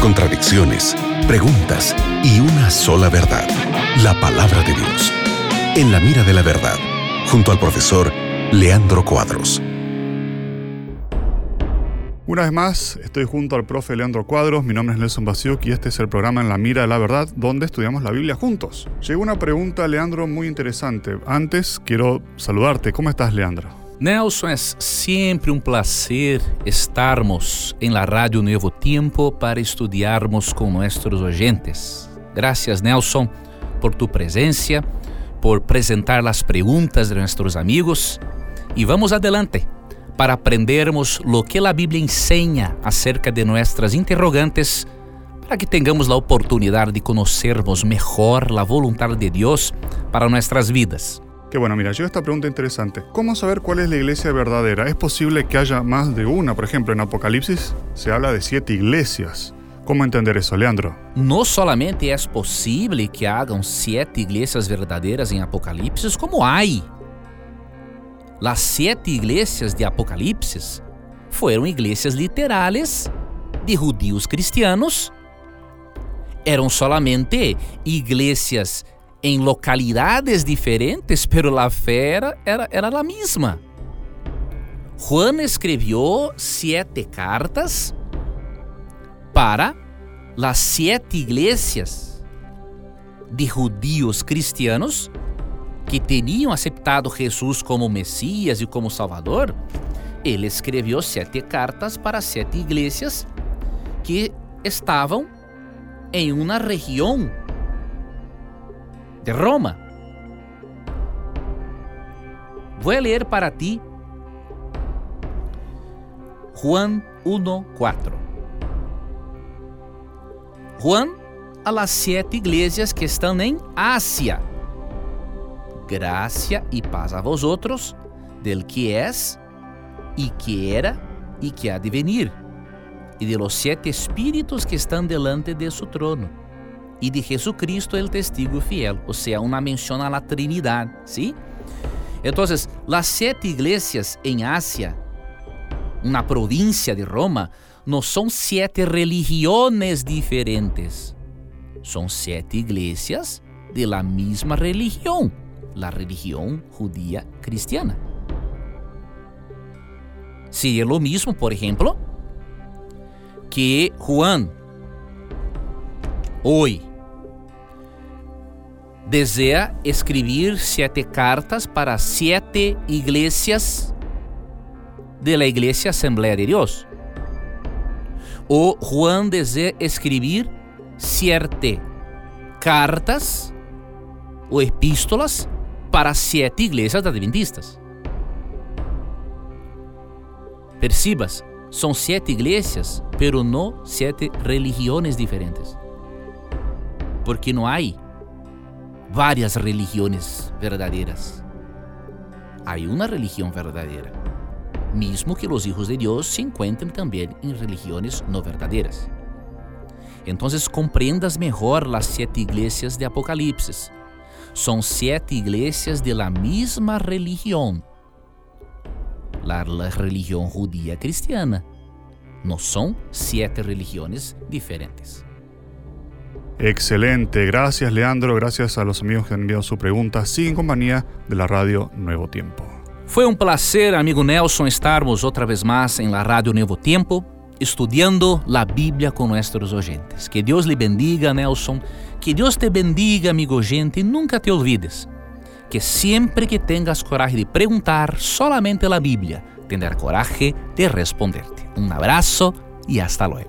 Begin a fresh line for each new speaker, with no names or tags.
contradicciones, preguntas y una sola verdad, la palabra de Dios. En la mira de la verdad, junto al profesor Leandro Cuadros.
Una vez más, estoy junto al profe Leandro Cuadros, mi nombre es Nelson Basiuk y este es el programa En la Mira de la Verdad, donde estudiamos la Biblia juntos. Llegó una pregunta, Leandro, muy interesante. Antes, quiero saludarte. ¿Cómo estás, Leandro?
Nelson, es siempre un placer estarmos en la Radio Nuevo Tiempo para estudiarmos con nuestros oyentes. Gracias, Nelson, por tu presencia, por presentar las preguntas de nuestros amigos y vamos adelante para aprendermos lo que a Bíblia ensina acerca de nossas interrogantes, para que tenhamos a oportunidade de conhecermos melhor a vontade de Deus para nossas vidas.
Qué bueno, mira, llega esta pregunta interesante. ¿Cómo saber cuál es la iglesia verdadera? ¿Es posible que haya más de una? Por ejemplo, en Apocalipsis se habla de siete iglesias. ¿Cómo entender eso, Leandro?
No solamente es posible que hagan siete iglesias verdaderas en Apocalipsis, como hay Las siete iglesias de Apocalipse foram iglesias literais de judíos cristianos. Eram solamente iglesias em localidades diferentes, pero a fé era, era, era a mesma. Juan escreveu sete cartas para as sete iglesias de judíos cristianos que tinham aceitado Jesus como Messias e como Salvador, ele escreveu sete cartas para sete igrejas que estavam em uma região de Roma. Vou ler para ti Juan 1:4. Juan a las sete igrejas que estão em Ásia gracia y paz a vosotros del que es y que era y que ha de venir, y de los siete espíritus que están delante de su trono, y de Jesucristo el testigo fiel, o sea, una mención a la Trinidad, ¿sí? Entonces, las siete iglesias en Asia, una provincia de Roma, no son siete religiones diferentes, son siete iglesias de la misma religión la religión judía cristiana. Sería lo mismo, por ejemplo, que Juan hoy desea escribir siete cartas para siete iglesias de la Iglesia Asamblea de Dios. O Juan desea escribir siete cartas o epístolas para siete igrejas adventistas. Percibas, são sete igrejas, pero não sete religiões diferentes. Porque não há várias religiões verdadeiras. Há uma religião verdadeira, mesmo que os hijos de Deus se encontrem também em religiões não verdadeiras. Então, compreendas melhor as sete igrejas de Apocalipse São sete iglesias de la misma religión. La, la religión judía cristiana. No son siete religiones diferentes.
Excelente, gracias Leandro, gracias a los amigos que han enviado su pregunta, sigue en compañía de la radio Nuevo Tiempo.
Foi um prazer, amigo Nelson, estarmos outra vez mais em la Radio Nuevo Tiempo, estudando a Bíblia com nossos oyentes. Que Deus lhe bendiga, Nelson, Que Deus te bendiga, amigo gente, e nunca te olvides que sempre que tengas coragem de perguntar solamente a Bíblia, tendrá coragem de responderte. Um abraço e hasta luego.